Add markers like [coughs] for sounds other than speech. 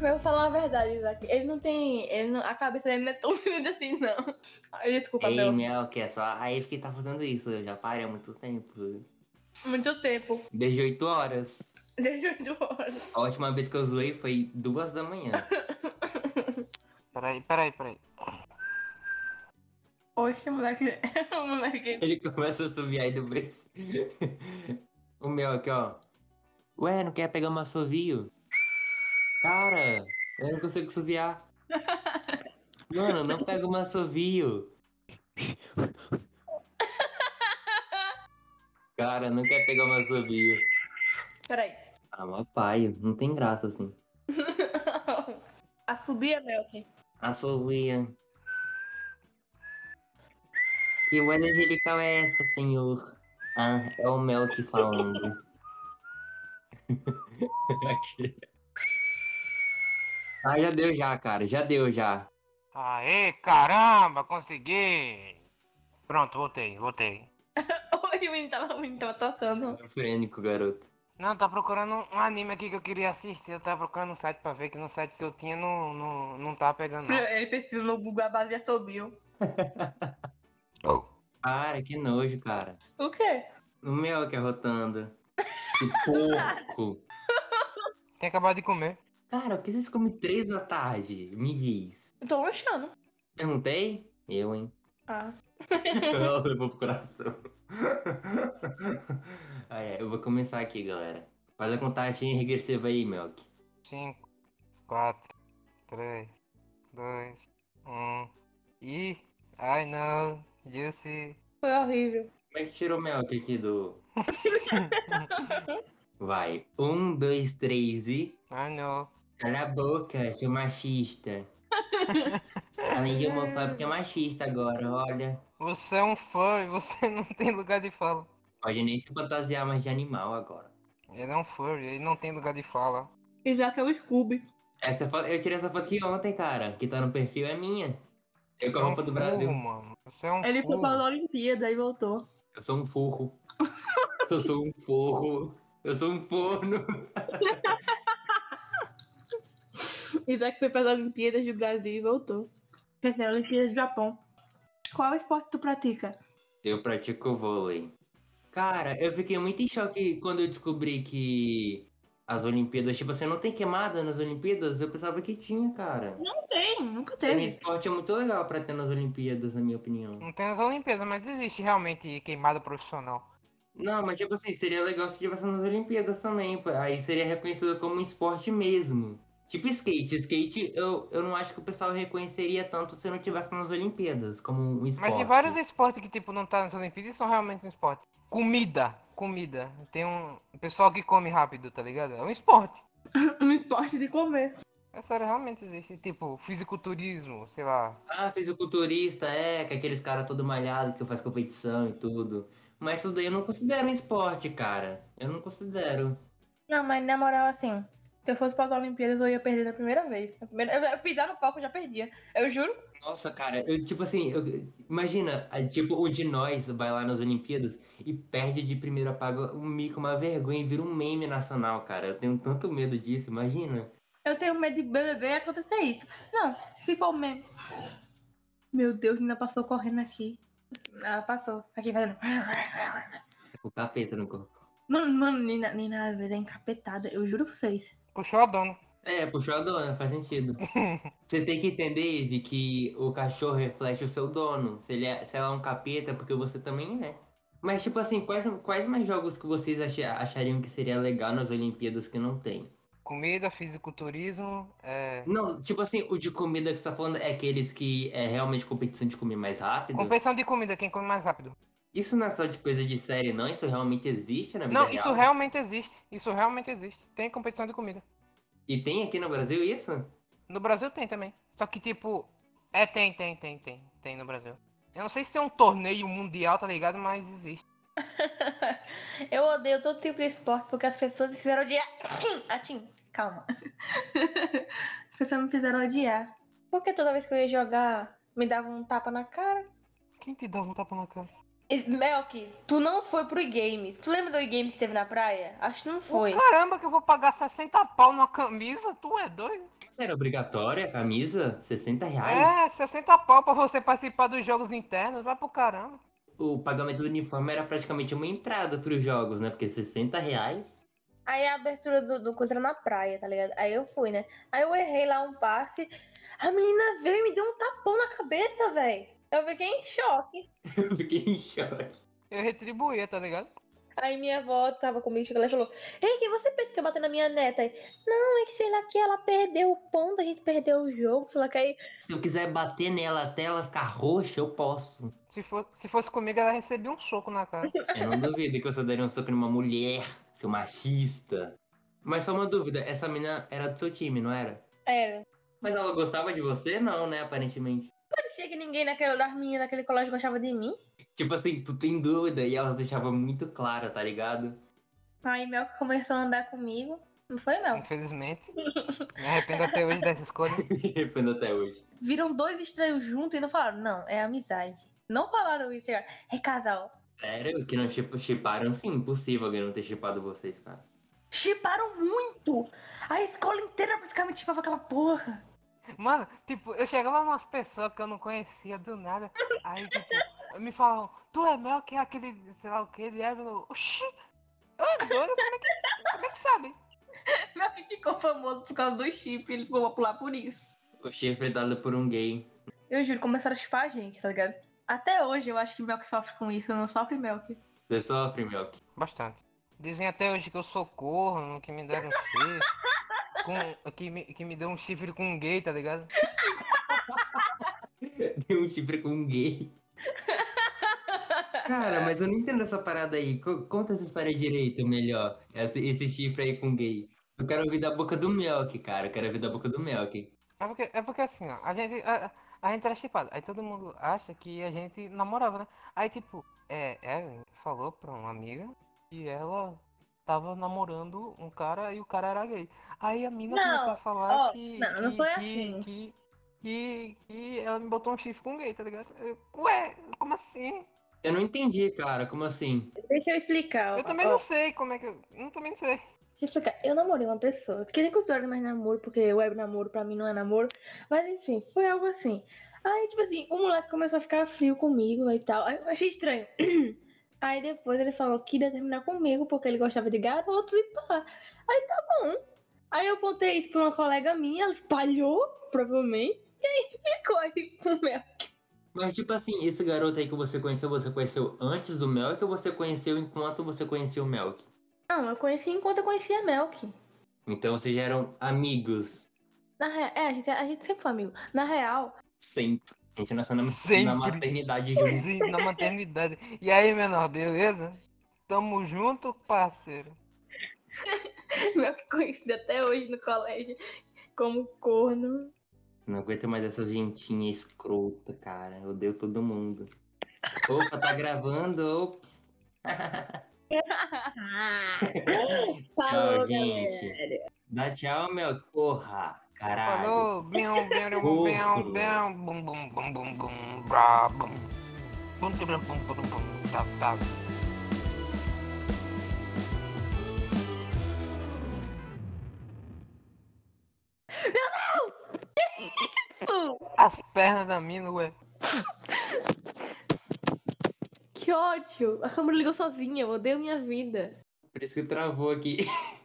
Eu vou falar a verdade, Isaac. Ele não tem. Ele não, a cabeça dele não é tão [laughs] grande assim, não. Desculpa, Ei, meu. Mel, que é só a Eve que tá fazendo isso. Eu já parei há muito tempo. Muito tempo. Desde 8 horas. [laughs] Desde oito horas. A última vez que eu zoei foi duas da manhã. [laughs] Peraí, peraí, peraí. Oxe, moleque. moleque. Ele começa a subir aí depois. o meu aqui, ó. Ué, não quer pegar um assovio? Cara, eu não consigo subiar. Mano, não pega um assovio. Cara, não quer pegar um assovio. Peraí. Ah, mas pai, não tem graça assim. [laughs] A subir, Melk. Assovia. Que voz angelical é essa, senhor? Ah, é o Melk falando. [laughs] Aqui. Ah, já deu já, cara. Já deu já. Aê, caramba, consegui! Pronto, voltei, voltei. [laughs] Hoje o menino tava, o menino tava tocando. Esquizofrênico, garoto. Não, tá procurando um anime aqui que eu queria assistir. Eu tava procurando um site pra ver que no site que eu tinha não, não, não tava pegando. Não. Ele pesquisa no Google a base de assobio. [laughs] Para, que nojo, cara. O quê? O Melk arrotando. [laughs] Que porco. Tem acabado de comer. Cara, por que vocês comem três da tarde? Me diz. Eu tô lanchando. Perguntei? Eu, hein? Ah. Ela [laughs] [laughs] levou pro coração. [laughs] ah, é, eu vou começar aqui, galera. Faz a contagem regressiva aí, Melk. 5, 4, 3, 2, 1. E. I know, Juicy. Foi horrível. Como é que tirou o Melk aqui do. Vai. Um, dois, três e. I know. Cala a boca, seu machista. [laughs] Além de homofóbico, é machista agora, olha. Você é um fã e você [laughs] não tem lugar de fala. Pode nem se fantasiar mais de animal agora. Ele é um furry, ele não tem lugar de fala. Isaac é o Scooby. Essa foto, eu tirei essa foto aqui ontem, cara. Que tá no perfil é minha. Eu com a é um roupa do furro, Brasil. mano. Você é um Ele foi furro. pra Olimpíada e voltou. Eu sou um forro. Eu sou um forro. Eu sou um forno. [laughs] Isaac foi para as Olimpíadas do Brasil e voltou. Quer dizer, Olimpíadas do Japão. Qual esporte tu pratica? Eu pratico vôlei. Cara, eu fiquei muito em choque quando eu descobri que as Olimpíadas, tipo assim, não tem queimada nas Olimpíadas. Eu pensava que tinha, cara. Não tem, nunca Esse teve. esporte é muito legal pra ter nas Olimpíadas, na minha opinião. Não tem as Olimpíadas, mas existe realmente queimada profissional. Não, mas tipo assim, seria legal se tivesse nas Olimpíadas também. pô. Aí seria reconhecido como um esporte mesmo. Tipo skate. Skate, eu, eu não acho que o pessoal reconheceria tanto se não tivesse nas Olimpíadas, como um esporte. Mas tem vários esportes que, tipo, não tá nas Olimpíadas e são realmente um esporte. Comida, comida. Tem um pessoal que come rápido, tá ligado? É um esporte. [laughs] Um esporte de comer. É sério, realmente existe. Tipo, fisiculturismo, sei lá. Ah, fisiculturista, é, que aqueles caras todo malhado que faz competição e tudo. Mas isso daí eu não considero um esporte, cara. Eu não considero. Não, mas na moral, assim, se eu fosse para as Olimpíadas, eu ia perder na primeira vez. Na primeira... Eu pisar no palco, eu já perdia. Eu juro. Nossa, cara, eu, tipo assim, eu- imagina, tipo, um de nós vai lá nas Olimpíadas e perde de primeira paga um mico, uma vergonha e vira um meme nacional, cara. Eu tenho tanto medo disso, imagina. Eu tenho medo de BBB e acontecer isso. Não, se for mesmo. Meu Deus, ainda passou correndo aqui. Ela passou. Aqui fazendo. O capeta no corpo. Mano, mano, Nina, Nina às vezes é encapetada. Eu juro pra vocês. Puxou a dona. É, puxou a dona, faz sentido. [laughs] Você tem que entender, Eve, que o cachorro reflete o seu dono. Se, ele é, se ela é um capeta, é porque você também é. Mas, tipo assim, quais, quais mais jogos que vocês acha- achariam que seria legal nas Olimpíadas que não tem? Comida, fisiculturismo, é... Não, tipo assim, o de comida que você tá falando é aqueles que é realmente competição de comer mais rápido? Competição de comida, quem come mais rápido. Isso não é só de coisa de série, não? Isso realmente existe na vida Não, real? isso realmente existe. Isso realmente existe. Tem competição de comida. E tem aqui no Brasil isso? No Brasil tem também. Só que tipo. É, tem, tem, tem, tem. Tem no Brasil. Eu não sei se é um torneio mundial, tá ligado? Mas existe. [laughs] Eu odeio todo tipo de esporte porque as pessoas me fizeram odiar. [coughs] Atim, calma. As pessoas me fizeram odiar. Porque toda vez que eu ia jogar, me dava um tapa na cara. Quem te dá um tapa na cara? Melk, tu não foi pro e-games. Tu lembra do e-games que teve na praia? Acho que não foi. Ô, caramba, que eu vou pagar 60 pau numa camisa? Tu é doido? Isso era obrigatória, a camisa? 60 reais? É, 60 pau pra você participar dos jogos internos, vai pro caramba. O pagamento do uniforme era praticamente uma entrada pros jogos, né? Porque 60 reais. Aí a abertura do, do coisa era na praia, tá ligado? Aí eu fui, né? Aí eu errei lá um passe. A menina veio e me deu um tapão na cabeça, velho. Eu fiquei em choque. [laughs] Eu fiquei em choque. Eu retribuía, tá ligado? Aí minha avó tava comigo, chegou lá e falou: Ei, que você pensa que eu bater na minha neta? Aí, não, é que sei lá que ela perdeu o ponto, a gente perdeu o jogo, sei lá que aí. Se eu quiser bater nela até ela ficar roxa, eu posso. Se, for, se fosse comigo, ela recebia um soco na cara. Eu não duvido que você daria um soco numa mulher, seu machista. Mas só uma dúvida, essa menina era do seu time, não era? Era. Mas ela gostava de você? Não, né? Aparentemente. Parecia que ninguém naquela, das meninas naquele colégio gostava de mim. Tipo assim, tu tem dúvida e ela deixava muito claro, tá ligado? Aí Mel começou a andar comigo. Não foi, Mel? Infelizmente. Me arrependo até hoje dessa escolha. [laughs] Me arrependo até hoje. Viram dois estranhos juntos e não falaram, não, é amizade. Não falaram isso, chegaram, é casal. Sério? Que não tipo, chiparam? Sim, impossível alguém não ter chipado vocês, cara. Chiparam muito! A escola inteira praticamente chipava aquela porra. Mano, tipo, eu chegava numas pessoas que eu não conhecia do nada. Aí, tipo, me falavam, tu é Mel, que é aquele, sei lá o que, ele é, meu. Oxi! Ô, doido, como é que, como é que sabe? [laughs] Mel que ficou famoso por causa do chip, ele ficou popular por isso. O chifre dado por um gay. Eu juro, começaram a chipar a gente, tá ligado? Até hoje eu acho que Melk sofre com isso, não sofre Melk. Você sofre, Milk. Bastante. Dizem até hoje que eu sou corno, que me deram um chifre. Com, que, me, que me deu um chifre com um gay, tá ligado? [laughs] Deu um chifre com um gay. Cara, [laughs] mas eu não entendo essa parada aí. Co- Conta essa história direito, melhor. Esse, esse chifre aí com gay. Eu quero ouvir da boca do Milk, cara. Eu quero ouvir da boca do Milk. É porque, é porque assim, ó, a gente, a, a gente era chipado. Aí todo mundo acha que a gente namorava, né? Aí tipo, é, Evelyn falou pra uma amiga que ela tava namorando um cara e o cara era gay. Aí a mina Não, começou a falar ó, que, não, não que, foi que, assim. que, que, que ela me botou um chifre com gay, tá ligado? Eu, Ué, como assim? Eu não entendi, cara. Como assim? Deixa eu explicar. Eu ó, também ó, não sei como é que eu. Eu também não sei. Deixa eu explicar. Eu namorei uma pessoa, que nem considero mais namoro, porque web namoro pra mim não é namoro. Mas enfim, foi algo assim. Aí, tipo assim, o moleque começou a ficar frio comigo e tal. Aí eu achei estranho. [clears throat] Aí depois ele falou que ia terminar comigo porque ele gostava de garotos e pá. Aí tá bom. Aí eu contei isso pra uma colega minha, ela espalhou, provavelmente. [laughs] E aí ficou aí com o meu. Mas, tipo assim, esse garoto aí que você conheceu, você conheceu antes do Melk ou você conheceu enquanto você conhecia o Melk? Não, eu conheci enquanto eu conhecia a Melk. Então vocês já eram amigos Na re... É, a gente, a gente sempre foi amigo. Na real, sempre. A gente nasceu na, Sempre. na maternidade junto. Sim, na maternidade. E aí, menor, beleza? Tamo junto, parceiro. [laughs] Melk conhecido até hoje no colégio como corno. Não aguento mais essa gentinha escrota, cara. Eu odeio todo mundo. Opa, tá gravando? Ops. tchau, gente. Dá tchau, meu. Porra, caralho. Falou, bião, bião, bião, bião, bião, bum, bum, bum, bum, bum, brá, bum. Bum, bum, bum, bum, bum, tá, tá. As pernas da mina, ué. Que ódio! A câmera ligou sozinha, eu odeio minha vida. Por isso que travou aqui. [laughs]